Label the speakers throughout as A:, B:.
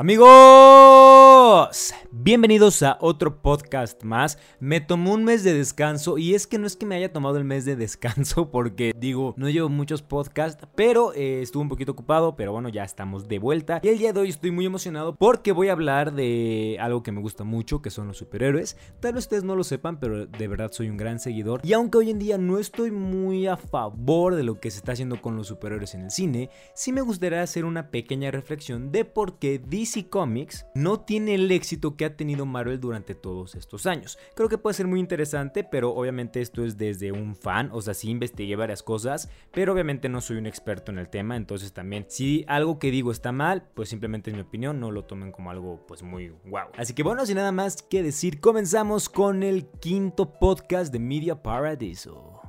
A: Amigos, bienvenidos a otro podcast más. Me tomó un mes de descanso y es que no es que me haya tomado el mes de descanso porque digo, no llevo muchos podcasts, pero eh, estuve un poquito ocupado, pero bueno, ya estamos de vuelta. Y el día de hoy estoy muy emocionado porque voy a hablar de algo que me gusta mucho, que son los superhéroes. Tal vez ustedes no lo sepan, pero de verdad soy un gran seguidor. Y aunque hoy en día no estoy muy a favor de lo que se está haciendo con los superhéroes en el cine, sí me gustaría hacer una pequeña reflexión de por qué DC Comics no tiene el éxito que ha tenido Marvel durante todos estos años. Creo que puede ser muy interesante, pero obviamente esto es desde un fan, o sea, sí investigué varias cosas, pero obviamente no soy un experto en el tema, entonces también si algo que digo está mal, pues simplemente es mi opinión, no lo tomen como algo pues muy wow. Así que bueno, sin nada más que decir, comenzamos con el quinto podcast de Media Paradiso.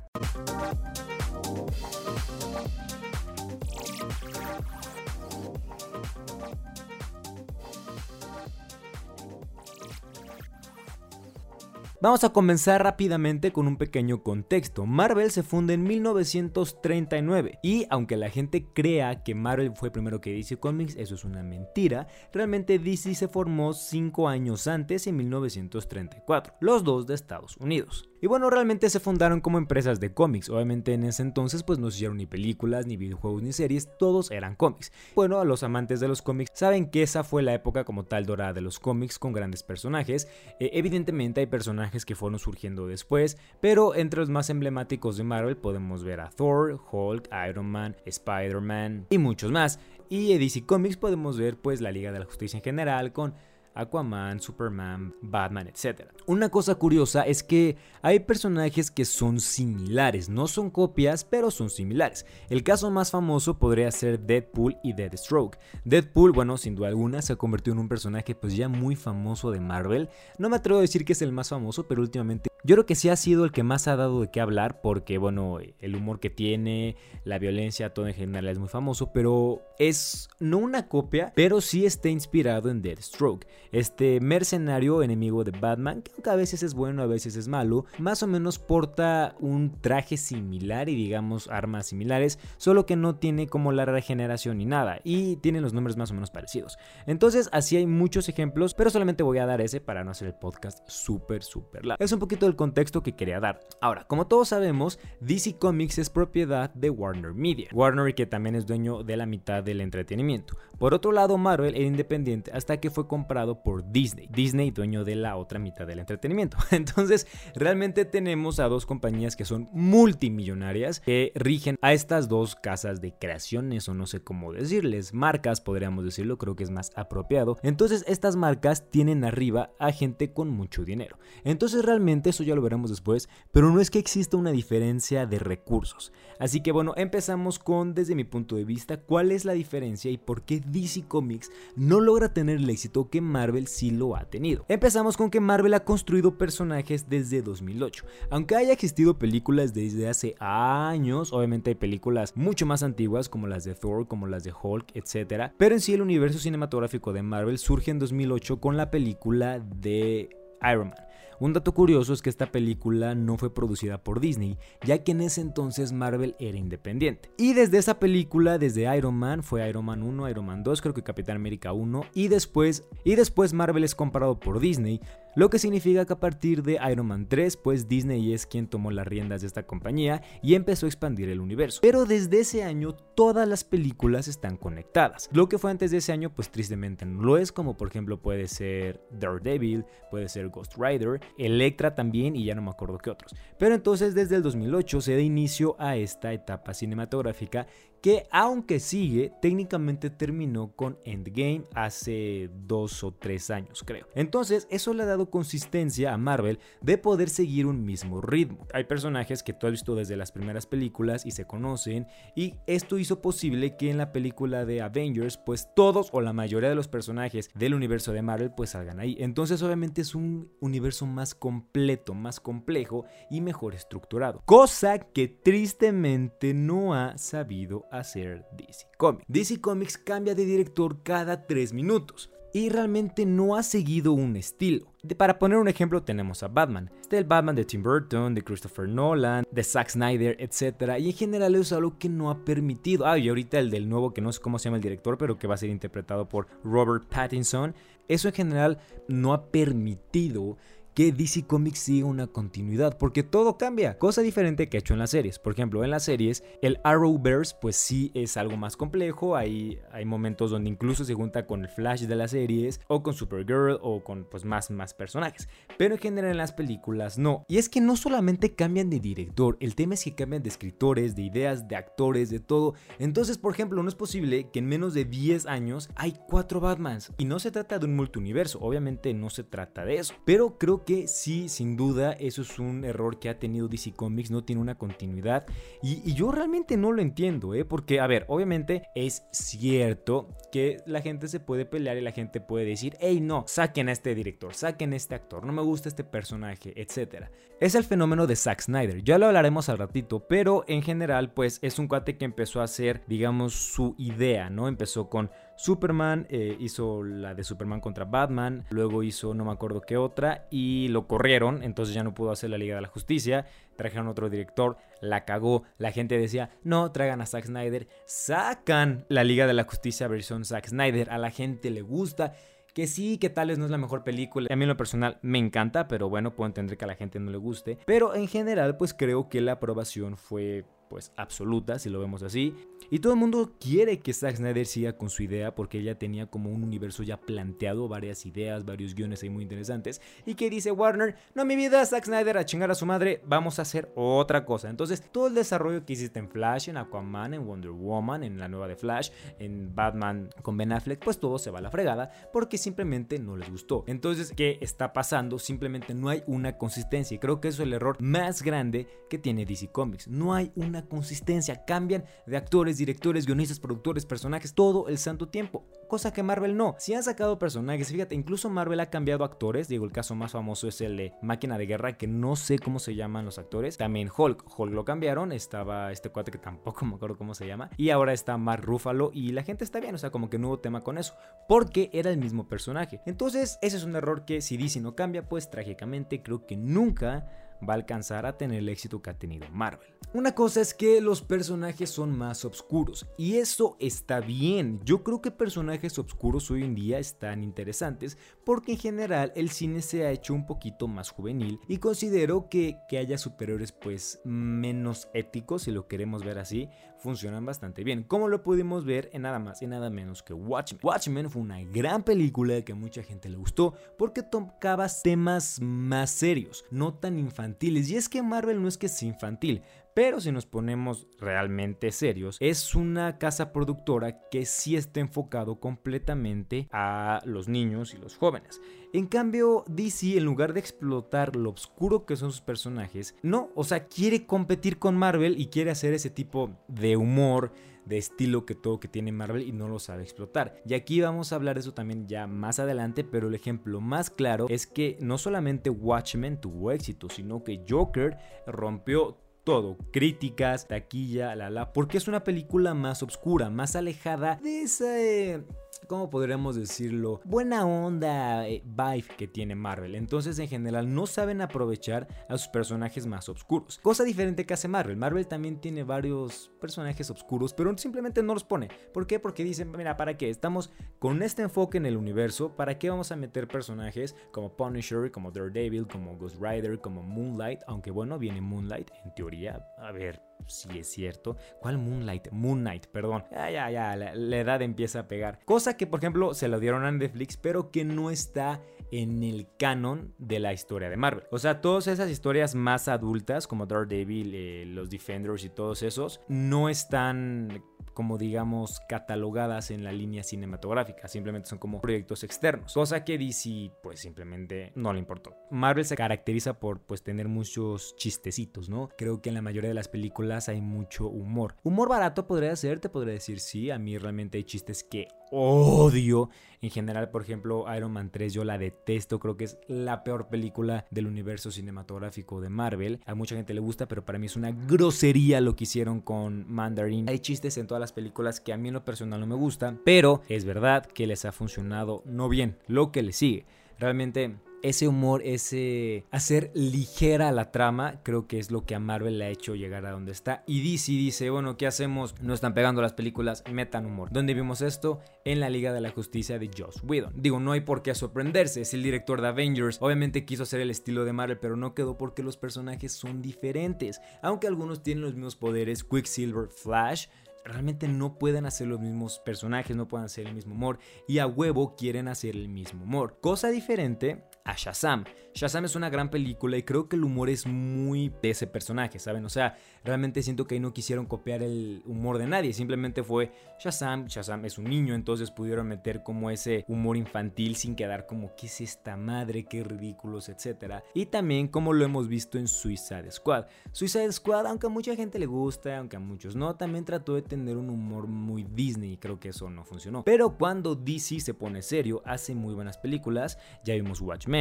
A: Vamos a comenzar rápidamente con un pequeño contexto. Marvel se funda en 1939 y aunque la gente crea que Marvel fue primero que DC Comics, eso es una mentira. Realmente DC se formó 5 años antes, en 1934, los dos de Estados Unidos. Y bueno, realmente se fundaron como empresas de cómics. Obviamente en ese entonces pues no se hicieron ni películas, ni videojuegos, ni series, todos eran cómics. Bueno, a los amantes de los cómics saben que esa fue la época como tal dorada de los cómics con grandes personajes. Eh, evidentemente hay personajes que fueron surgiendo después, pero entre los más emblemáticos de Marvel podemos ver a Thor, Hulk, Iron Man, Spider-Man y muchos más. Y en DC Comics podemos ver pues la Liga de la Justicia en general con Aquaman, Superman, Batman, etc. Una cosa curiosa es que hay personajes que son similares, no son copias, pero son similares. El caso más famoso podría ser Deadpool y Deathstroke. Deadpool, bueno, sin duda alguna, se ha convertido en un personaje pues ya muy famoso de Marvel. No me atrevo a decir que es el más famoso, pero últimamente yo creo que sí ha sido el que más ha dado de qué hablar porque, bueno, el humor que tiene, la violencia, todo en general es muy famoso, pero es no una copia, pero sí está inspirado en Deathstroke, este mercenario enemigo de Batman, que aunque a veces es bueno, a veces es malo, más o menos porta un traje similar y digamos armas similares, solo que no tiene como la regeneración ni nada, y tiene los nombres más o menos parecidos. Entonces, así hay muchos ejemplos, pero solamente voy a dar ese para no hacer el podcast súper, súper largo. Es un poquito contexto que quería dar. Ahora, como todos sabemos, DC Comics es propiedad de Warner Media. Warner que también es dueño de la mitad del entretenimiento. Por otro lado, Marvel era independiente hasta que fue comprado por Disney. Disney dueño de la otra mitad del entretenimiento. Entonces, realmente tenemos a dos compañías que son multimillonarias que rigen a estas dos casas de creaciones o no sé cómo decirles, marcas podríamos decirlo, creo que es más apropiado. Entonces, estas marcas tienen arriba a gente con mucho dinero. Entonces, realmente eso ya lo veremos después, pero no es que exista una diferencia de recursos. Así que bueno, empezamos con, desde mi punto de vista, cuál es la diferencia y por qué DC Comics no logra tener el éxito que Marvel sí lo ha tenido. Empezamos con que Marvel ha construido personajes desde 2008. Aunque haya existido películas desde hace años, obviamente hay películas mucho más antiguas como las de Thor, como las de Hulk, etc. Pero en sí el universo cinematográfico de Marvel surge en 2008 con la película de Iron Man. Un dato curioso es que esta película no fue producida por Disney, ya que en ese entonces Marvel era independiente. Y desde esa película, desde Iron Man, fue Iron Man 1, Iron Man 2, creo que Capitán América 1, y después, y después Marvel es comprado por Disney, lo que significa que a partir de Iron Man 3, pues Disney es quien tomó las riendas de esta compañía y empezó a expandir el universo. Pero desde ese año todas las películas están conectadas. Lo que fue antes de ese año, pues tristemente no lo es, como por ejemplo puede ser Daredevil, puede ser Ghost Rider, Electra también y ya no me acuerdo qué otros. Pero entonces desde el 2008 se da inicio a esta etapa cinematográfica que aunque sigue, técnicamente terminó con Endgame hace dos o tres años, creo. Entonces, eso le ha dado consistencia a Marvel de poder seguir un mismo ritmo. Hay personajes que tú has visto desde las primeras películas y se conocen, y esto hizo posible que en la película de Avengers, pues todos o la mayoría de los personajes del universo de Marvel pues salgan ahí. Entonces, obviamente es un universo más completo, más complejo y mejor estructurado. Cosa que tristemente no ha sabido hacer DC Comics. DC Comics cambia de director cada 3 minutos. y realmente no ha seguido un estilo. para poner un ejemplo tenemos a Batman. Está el Batman de Tim Burton, de Christopher Nolan, de Zack Snyder, etc. Y en general es algo que no ha permitido. Ah, y ahorita el del nuevo, que no sé cómo se llama el director, pero que va a ser interpretado por Robert Pattinson. Eso en general no ha permitido que DC Comics siga una continuidad, porque todo cambia, cosa diferente que ha hecho en las series. Por ejemplo, en las series, el Arrowverse pues sí es algo más complejo, hay, hay momentos donde incluso se junta con el Flash de las series, o con Supergirl, o con pues más, más personajes. Pero en general en las películas no. Y es que no solamente cambian de director, el tema es que cambian de escritores, de ideas, de actores, de todo. Entonces, por ejemplo, no es posible que en menos de 10 años hay 4 Batmans. Y no se trata de un multiuniverso, obviamente no se trata de eso. Pero creo que sí, sin duda, eso es un error que ha tenido DC Comics, no tiene una continuidad. Y, yo realmente no lo entiendo, ¿eh? Porque, a ver, obviamente es cierto que la gente se puede pelear y la gente puede decir, hey, no, saquen a este director, saquen a este actor, no me gusta este personaje, etc. Es el fenómeno de Zack Snyder, ya lo hablaremos al ratito, pero en general, pues es un cuate que empezó a hacer, digamos, su idea, ¿no? Empezó con Superman, eh, hizo la de Superman contra Batman, luego hizo no me acuerdo qué otra y lo corrieron, entonces ya no pudo hacer la Liga de la Justicia, trajeron otro director, la cagó, la gente decía, no, traigan a Zack Snyder, sacan la Liga de la Justicia versión Zack Snyder, a la gente le gusta. Que sí, que tal vez no es la mejor película. A mí en lo personal me encanta, pero bueno, puedo entender que a la gente no le guste. Pero en general, pues creo que la aprobación fue pues absoluta, si lo vemos así. Y todo el mundo quiere que Zack Snyder siga con su idea porque ella tenía como un universo ya planteado, varias ideas, varios guiones ahí muy interesantes. Y que dice Warner, no mi vida, Zack Snyder a chingar a su madre, vamos a hacer otra cosa. Entonces todo el desarrollo que hiciste en Flash, en Aquaman, en Wonder Woman, en la nueva de Flash, en Batman con Ben Affleck, pues todo se va a la fregada porque simplemente no les gustó. Entonces, ¿qué está pasando? Simplemente no hay una consistencia. Y creo que eso es el error más grande que tiene DC Comics. No hay una consistencia, cambian de actores, directores, guionistas, productores, personajes, todo el santo tiempo, cosa que Marvel no. Si han sacado personajes, fíjate, incluso Marvel ha cambiado actores, digo, el caso más famoso es el de Máquina de Guerra, que no sé cómo se llaman los actores, también Hulk, Hulk lo cambiaron, estaba este cuate que tampoco me acuerdo cómo se llama, y ahora está Mark Ruffalo y la gente está bien, o sea, como que no hubo tema con eso, porque era el mismo personaje. Entonces, ese es un error que si DC no cambia, pues trágicamente creo que nunca va a alcanzar a tener el éxito que ha tenido Marvel. Una cosa es que los personajes son más oscuros y eso está bien. Yo creo que personajes oscuros hoy en día están interesantes porque en general el cine se ha hecho un poquito más juvenil y considero que, que haya superiores pues menos éticos si lo queremos ver así funcionan bastante bien, como lo pudimos ver en nada más y nada menos que Watchmen. Watchmen fue una gran película que a mucha gente le gustó porque tocaba temas más serios, no tan infantiles. Y es que Marvel no es que sea infantil, pero si nos ponemos realmente serios, es una casa productora que sí está enfocado completamente a los niños y los jóvenes. En cambio, DC, en lugar de explotar lo oscuro que son sus personajes, no, o sea, quiere competir con Marvel y quiere hacer ese tipo de humor, de estilo que todo que tiene Marvel y no lo sabe explotar. Y aquí vamos a hablar de eso también ya más adelante, pero el ejemplo más claro es que no solamente Watchmen tuvo éxito, sino que Joker rompió todo, críticas, taquilla, la la, porque es una película más oscura, más alejada de ese ¿cómo podríamos decirlo? Buena onda eh, vibe que tiene Marvel. Entonces, en general, no saben aprovechar a sus personajes más oscuros. Cosa diferente que hace Marvel. Marvel también tiene varios personajes oscuros, pero simplemente no los pone. ¿Por qué? Porque dicen, mira, ¿para qué? Estamos con este enfoque en el universo, ¿para qué vamos a meter personajes como Punisher, como Daredevil, como Ghost Rider, como Moonlight? Aunque bueno, viene Moonlight, en teoría, a ver, si es cierto. ¿Cuál Moonlight? Moonlight, perdón. Ya, ya, ya, la, edad empieza a pegar. Cosa que, por ejemplo, se lo dieron a Netflix, pero que no está en el canon de la historia de Marvel. O sea, todas esas historias más adultas, como Daredevil, eh, los Defenders y todos esos, no están como digamos catalogadas en la línea cinematográfica, simplemente son como proyectos externos, cosa que DC pues simplemente no le importó. Marvel se caracteriza por pues tener muchos chistecitos, ¿no? Creo que en la mayoría de las películas hay mucho humor. Humor barato podría ser, te podría decir sí, a mí realmente hay chistes que odio En general, por ejemplo, Iron Man 3 yo la detesto, creo que es la peor película del universo cinematográfico de Marvel. A mucha gente le gusta, pero para mí es una grosería lo que hicieron con Mandarin. Hay chistes en todas las películas que a mí en lo personal no me gustan, pero es verdad que les ha funcionado no bien, lo que le sigue. Realmente ese humor, ese hacer ligera la trama, creo que es lo que a Marvel le ha hecho llegar a donde está. Y DC dice, bueno, ¿qué hacemos? No están pegando las películas, metan humor. ¿Dónde vimos esto? En la Liga de la Justicia de Joss Whedon. Digo, no hay por qué sorprenderse, es el director de Avengers. Obviamente quiso hacer el estilo de Marvel, pero no quedó porque los personajes son diferentes. Aunque algunos tienen los mismos poderes, Quicksilver, Flash, realmente no pueden hacer los mismos personajes, no pueden hacer el mismo humor y a huevo quieren hacer el mismo humor. Cosa diferente a Shazam. Shazam es una gran película y creo que el humor es muy de ese personaje, ¿saben? O sea, realmente siento que ahí no quisieron copiar el humor de nadie, simplemente fue Shazam, Shazam es un niño, entonces pudieron meter como ese humor infantil sin quedar como, ¿qué es esta madre? ¿Qué ridículos? Etcétera. Y también como lo hemos visto en Suicide Squad. Suicide Squad, aunque a mucha gente le gusta, aunque a muchos no, también trató de tener un humor muy Disney y creo que eso no funcionó. Pero cuando DC se pone serio, hace muy buenas películas, ya vimos Watchmen,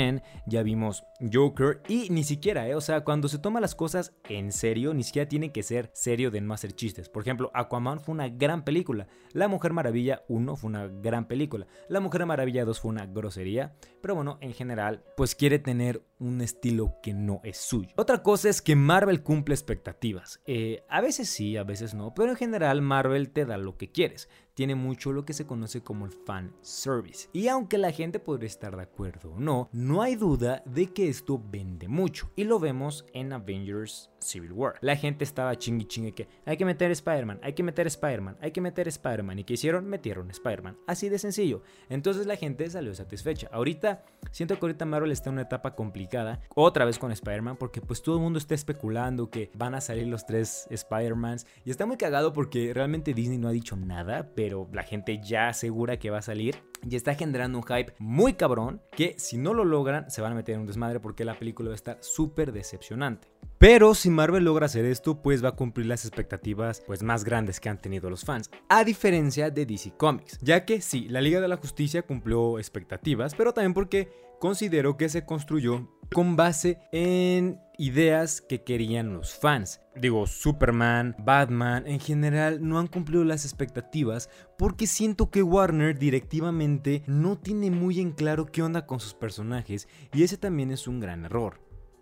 A: ya vimos Joker y ni siquiera, ¿eh? o sea, cuando se toma las cosas en serio, ni siquiera tiene que ser serio de no hacer chistes. Por ejemplo, Aquaman fue una gran película. La Mujer Maravilla 1 fue una gran película. La Mujer Maravilla 2 fue una grosería. Pero bueno, en general, pues quiere tener un estilo que no es suyo. Otra cosa es que Marvel cumple expectativas. Eh, a veces sí, a veces no. Pero en general Marvel te da lo que quieres tiene mucho lo que se conoce como el fan service. Y aunque la gente podría estar de acuerdo o no, no hay duda de que esto vende mucho. Y lo vemos en Avengers Civil War. La gente estaba chingui chingue que hay que meter Spider-Man, hay que meter Spider-Man, hay que meter Spider-Man. ¿Y qué hicieron? Metieron Spider-Man. Así de sencillo. Entonces la gente salió satisfecha. Ahorita, siento que ahorita Marvel está en una etapa complicada. Otra vez con Spider-Man, porque pues todo el mundo está especulando que van a salir los tres Spider-Mans. Y está muy cagado porque realmente Disney no ha dicho nada, pero la gente ya asegura que va a salir y está generando un hype muy cabrón que si no lo logran se van a meter en un desmadre porque la película va a estar súper decepcionante. Pero si Marvel logra hacer esto, pues va a cumplir las expectativas pues más grandes que han tenido los fans, a diferencia de DC Comics, ya que sí, la Liga de la Justicia cumplió expectativas, pero también porque considero que se construyó con base en ideas que querían los fans. Digo, Superman, Batman, en general no han cumplido las expectativas porque siento que Warner directivamente no tiene muy en claro qué onda con sus personajes y ese también es un gran error.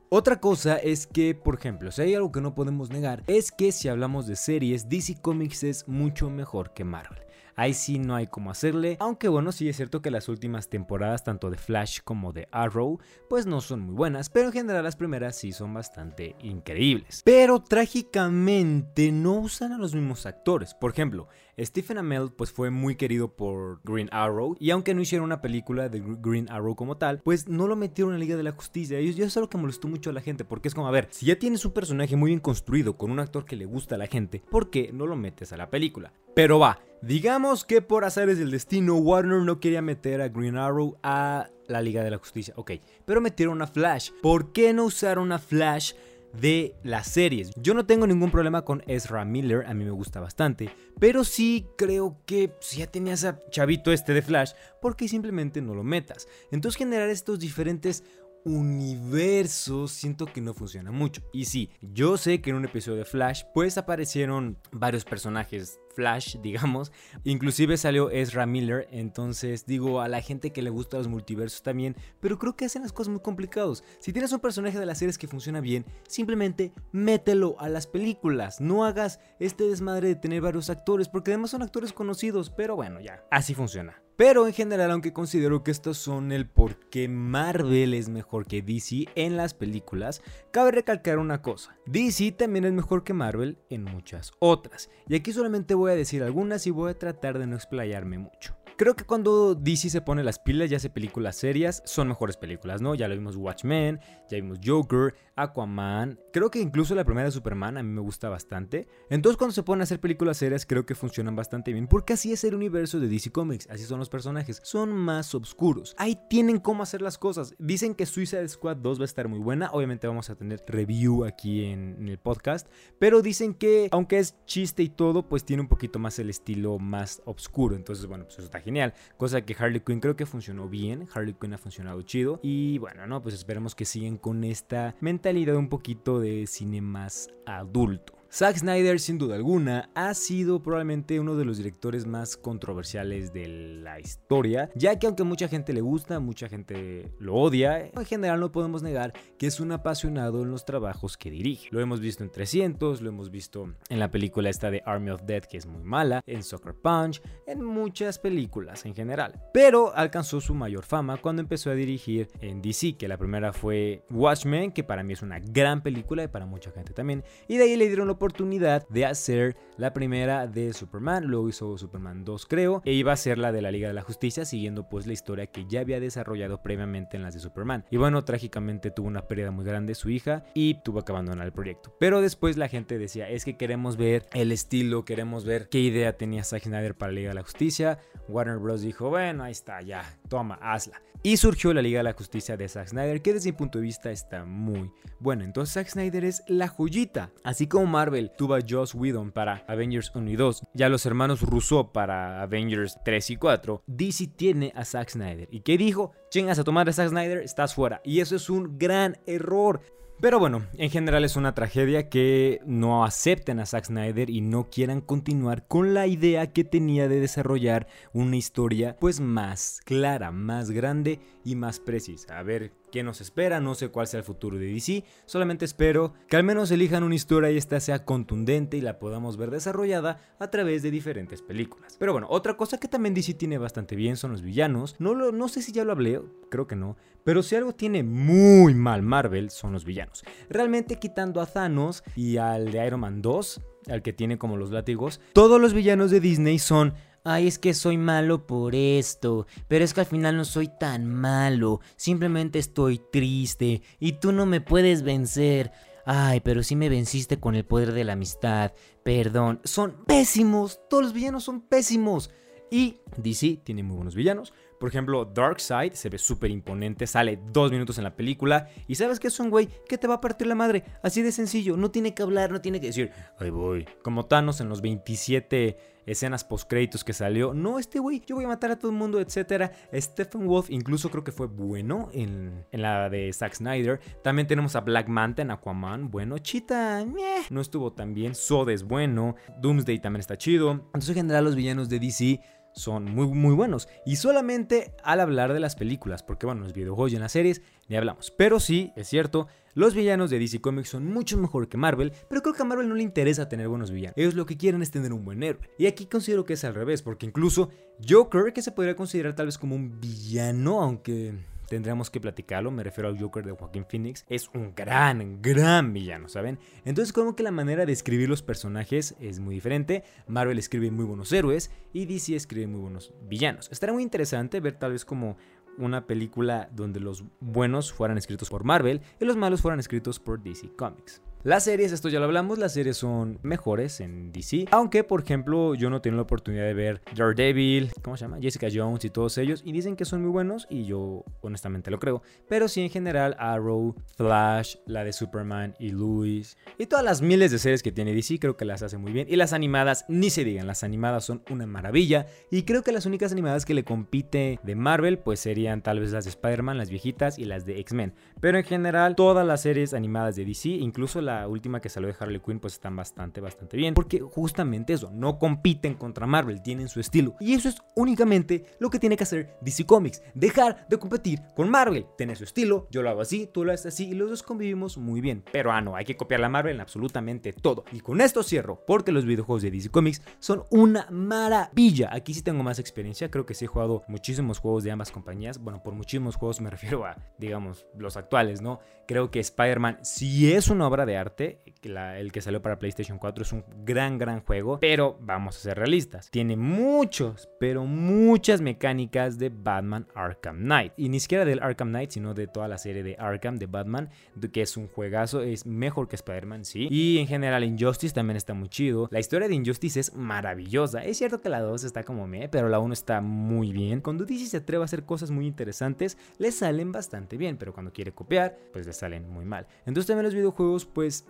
A: Otra cosa es que, por ejemplo, si hay algo que no podemos negar, es que si hablamos de series, DC Comics es mucho mejor que Marvel. Ahí sí no hay cómo hacerle. Aunque bueno, sí es cierto que las últimas temporadas, tanto de Flash como de Arrow, pues no son muy buenas. Pero en general las primeras sí son bastante increíbles. Pero trágicamente no usan a los mismos actores. Por ejemplo, Stephen Amell pues fue muy querido por Green Arrow. Y aunque no hicieron una película de Green Arrow como tal, pues no lo metieron en la Liga de la Justicia. Y eso es algo que molestó mucho a la gente. Porque es como, a ver, si ya tienes un personaje muy bien construido con un actor que le gusta a la gente, ¿por qué no lo metes a la película? Pero va, digamos que por azares del destino Warner no quería meter a Green Arrow a la Liga de la Justicia. Ok, pero metieron a Flash. ¿Por qué no usaron a Flash? De las series. Yo no tengo ningún problema con Ezra Miller, a mí me gusta bastante, pero sí creo que si ya tenías a chavito este de Flash, ¿por qué simplemente no lo metas? Entonces generar estos diferentes universo siento que no funciona mucho. Y sí, yo sé que en un episodio de Flash pues aparecieron varios personajes Flash, digamos. Inclusive salió Ezra Miller, entonces digo a la gente que le gusta los multiversos también, pero creo que hacen las cosas muy complicados. Si tienes un personaje de las series que funciona bien, simplemente mételo a las películas. No hagas este desmadre de tener varios actores, porque además son actores conocidos, pero bueno, ya, así funciona. Pero en general, aunque considero que estos son el por qué Marvel es mejor que DC en las películas, cabe recalcar una cosa. DC también es mejor que Marvel en muchas otras. Y aquí solamente voy a decir algunas y voy a tratar de no explayarme mucho. Creo que cuando DC se pone las pilas y hace películas serias, son mejores películas, ¿no? Ya lo vimos Watchmen, ya vimos Joker, Aquaman. Creo que incluso la primera de Superman a mí me gusta bastante. Entonces cuando se ponen a hacer películas serias creo que funcionan bastante bien. Porque así es el universo de DC Comics, así son los personajes. Son más oscuros. Ahí tienen cómo hacer las cosas. Dicen que Suicide Squad 2 va a estar muy buena. Obviamente vamos a tener review aquí en, el podcast. Pero dicen que aunque es chiste y todo, pues tiene un poquito más el estilo más oscuro. Entonces bueno, pues eso está genial. Cosa que Harley Quinn creo que funcionó bien. Harley Quinn ha funcionado chido. Y bueno, no, pues esperemos que sigan con esta mentalidad un poquito de cine más adulto. Zack Snyder, sin duda alguna, ha sido probablemente uno de los directores más controversiales de la historia, ya que aunque mucha gente le gusta, mucha gente lo odia, en general no podemos negar que es un apasionado en los trabajos que dirige. Lo hemos visto en 300, lo hemos visto en la película esta de Army of Dead, que es muy mala, en Soccer Punch, en muchas películas en general. Pero alcanzó su mayor fama cuando empezó a dirigir en DC, que la primera fue Watchmen, que para mí es una gran película y para mucha gente también, y de ahí le dieron oportunidad de hacer la primera de Superman, luego hizo Superman 2 creo, e iba a ser la de la Liga de la Justicia, siguiendo pues la historia que ya había desarrollado previamente en las de Superman. Y bueno, trágicamente tuvo una pérdida muy grande su hija y tuvo que abandonar el proyecto. Pero después la gente decía, es que queremos ver el estilo, queremos ver qué idea tenía Zack Snyder para la Liga de la Justicia. Warner Bros. dijo, bueno, ahí está, ya, toma, hazla. Y surgió la Liga de la Justicia de Zack Snyder, que desde mi punto de vista está muy bueno. Entonces Zack Snyder es la joyita. Así como Marvel tuvo a Joss Whedon para Avengers 1 y 2, ya los hermanos Russo para Avengers 3 y 4, DC tiene a Zack Snyder. ¿Y qué dijo? Chingas a tomar a Zack Snyder, estás fuera. Y eso es un gran error. Pero bueno, en general es una tragedia que no acepten a Zack Snyder y no quieran continuar con la idea que tenía de desarrollar una historia pues más clara, más grande y más precisa. A ver qué nos espera, no sé cuál sea el futuro de DC, solamente espero que al menos elijan una historia y esta sea contundente y la podamos ver desarrollada a través de diferentes películas. Pero bueno, otra cosa que también DC tiene bastante bien son los villanos. No, lo, no sé si ya lo hablé, creo que no, pero si algo tiene muy mal Marvel son los villanos. Realmente quitando a Thanos y al de Iron Man 2, al que tiene como los látigos, todos los villanos de Disney son ay, es que soy malo por esto, pero es que al final no soy tan malo, simplemente estoy triste y tú no me puedes vencer. Ay, pero sí me venciste con el poder de la amistad. Perdón. Son pésimos. Todos los villanos son pésimos. Y DC tiene muy buenos villanos. Por ejemplo, Darkseid se ve súper imponente, sale dos minutos en la película y sabes que es un güey que te va a partir la madre, así de sencillo, no tiene que hablar, no tiene que decir, ahí voy, como Thanos en los 27 escenas post créditos que salió, no, este güey, yo voy a matar a todo el mundo, etcétera. Stephen Wolf incluso creo que fue bueno en, la de Zack Snyder. También tenemos a Black Manta en Aquaman, bueno, Chita, no estuvo tan bien, Sod es bueno, Doomsday también está chido. Entonces en general los villanos de DC son muy, muy buenos. Y solamente al hablar de las películas, porque bueno, los videojuegos y en las series ni hablamos. Pero sí, es cierto, los villanos de DC Comics son mucho mejor que Marvel, pero creo que a Marvel no le interesa tener buenos villanos. Ellos lo que quieren es tener un buen héroe. Y aquí considero que es al revés, porque incluso Joker, que se podría considerar tal vez como un villano, aunque tendríamos que platicarlo, me refiero al Joker de Joaquín Phoenix, es un gran, gran villano, ¿saben? Entonces como que la manera de escribir los personajes es muy diferente, Marvel escribe muy buenos héroes y DC escribe muy buenos villanos. Estará muy interesante ver tal vez como una película donde los buenos fueran escritos por Marvel y los malos fueran escritos por DC Comics. Las series, esto ya lo hablamos, las series son mejores en DC. Aunque, por ejemplo, yo no tengo la oportunidad de ver Daredevil, ¿cómo se llama? Jessica Jones y todos ellos. Y dicen que son muy buenos y yo honestamente lo creo. Pero sí, en general, Arrow, Flash, la de Superman y Louis. Y todas las miles de series que tiene DC creo que las hace muy bien. Y las animadas, ni se digan, las animadas son una maravilla. Y creo que las únicas animadas que le compite de Marvel pues serían tal vez las de Spider-Man, las viejitas y las de X-Men. Pero en general, todas las series animadas de DC, incluso la última que salió de Harley Quinn, pues están bastante, bastante bien. Porque justamente eso, no compiten contra Marvel, tienen su estilo. Y eso es únicamente lo que tiene que hacer DC Comics. Dejar de competir con Marvel, tener su estilo, yo lo hago así, tú lo haces así y los dos convivimos muy bien. Pero ah, no, hay que copiar la Marvel en absolutamente todo. Y con esto cierro, porque los videojuegos de DC Comics son una maravilla. Aquí sí tengo más experiencia, creo que sí he jugado muchísimos juegos de ambas compañías. Bueno, por muchísimos juegos me refiero a, digamos, los actuales, ¿no? Creo que Spider-Man sí es una obra de arte. El que salió para PlayStation 4 es un gran, gran juego. Pero vamos a ser realistas. Tiene muchos, pero muchas mecánicas de Batman Arkham Knight. Y ni siquiera del Arkham Knight, sino de toda la serie de Arkham de Batman. Que es un juegazo. Es mejor que Spider-Man, sí. Y en general Injustice también está muy chido. La historia de Injustice es maravillosa. Es cierto que la 2 está como me, pero la 1 está muy bien. Cuando DC se atreve a hacer cosas muy interesantes, le salen bastante bien. Pero cuando quiere copiar, pues les salen muy mal. Entonces también los videojuegos pues pues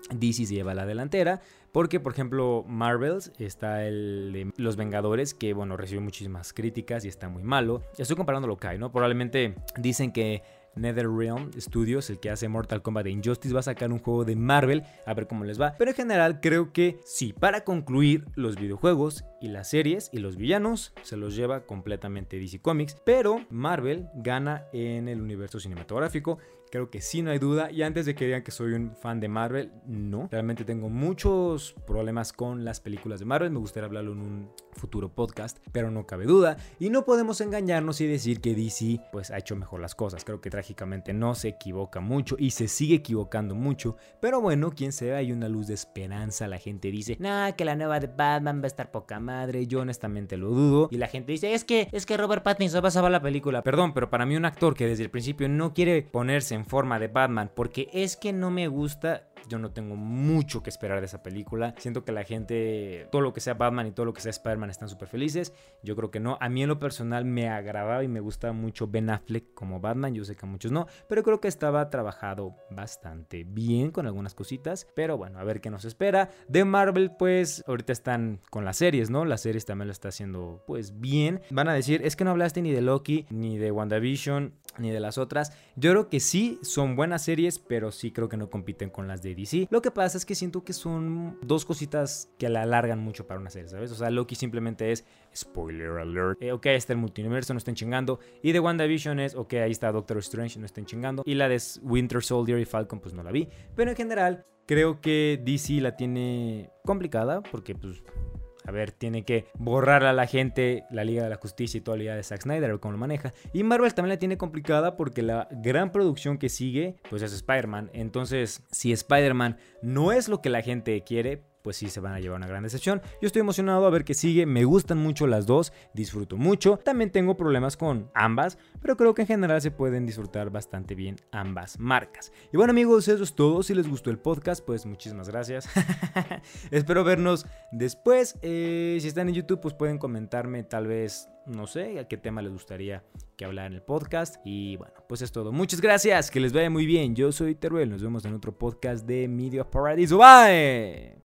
A: Lleva la delantera. Porque, por ejemplo, Marvels está el de Los Vengadores, que, bueno, recibió muchísimas críticas y está muy malo. Estoy comparando lo que hay, ¿no? Probablemente dicen que NetherRealm Studios, el que hace Mortal Kombat de Injustice, va a sacar un juego de Marvel, a ver cómo les va. Pero en general creo que sí, para concluir, los videojuegos y las series y los villanos se los lleva completamente DC Comics, pero Marvel gana en el universo cinematográfico Creo que sí, no hay duda. Y antes de que digan que soy un fan de Marvel, no. Realmente tengo muchos problemas con las películas de Marvel. Me gustaría hablarlo en un futuro podcast, pero no cabe duda. Y no podemos engañarnos y decir que DC pues ha hecho mejor las cosas. Creo que trágicamente no se equivoca mucho y se sigue equivocando mucho. Pero bueno, quien ve hay una luz de esperanza. La gente dice, nah, que la nueva de Batman va a estar poca madre. Yo honestamente lo dudo. Y la gente dice, es que, es que Robert Pattinson va a salvar la película. Perdón, pero para mí un actor que desde el principio no quiere ponerse en forma de Batman, porque es que no me gusta yo no tengo mucho que esperar de esa película. Siento que la gente, todo lo que sea Batman y todo lo que sea Spider-Man están súper felices. Yo creo que no. A mí en lo personal me agradaba y me gusta mucho Ben Affleck como Batman. Yo sé que a muchos no, pero creo que estaba trabajado bastante bien con algunas cositas. Pero bueno, a ver qué nos espera. De Marvel, pues ahorita están con las series, ¿no? Las series también lo está haciendo pues bien. Van a decir, es que no hablaste ni de Loki, ni de WandaVision, ni de las otras. Yo creo que sí son buenas series, pero sí creo que no compiten con las de DC. Lo que pasa es que siento que son dos cositas que la alargan mucho para una serie, ¿sabes? O sea, Loki simplemente es spoiler alert. Eh, ok, está el multiverso, no estén chingando. Y de WandaVision es, ok, ahí está Doctor Strange, no estén chingando. Y la de Winter Soldier y Falcon, pues no la vi. Pero en general, creo que DC la tiene complicada porque pues a ver, tiene que borrar a la gente la Liga de la Justicia y toda la Liga de Zack Snyder, cómo lo maneja. Y Marvel también la tiene complicada porque la gran producción que sigue, pues es Spider-Man. Entonces, si Spider-Man no es lo que la gente quiere, pues sí se van a llevar una gran decepción. Yo estoy emocionado a ver qué sigue, me gustan mucho las dos, disfruto mucho. También tengo problemas con ambas, pero creo que en general se pueden disfrutar bastante bien ambas marcas. Y bueno amigos, eso es todo. Si les gustó el podcast, pues muchísimas gracias. Espero vernos después. Eh, si están en YouTube, pues pueden comentarme tal vez no sé a qué tema les gustaría que hablara en el podcast. Y bueno, pues es todo. Muchas gracias, que les vaya muy bien. Yo soy Teruel, nos vemos en otro podcast de Media Paradiso. Bye.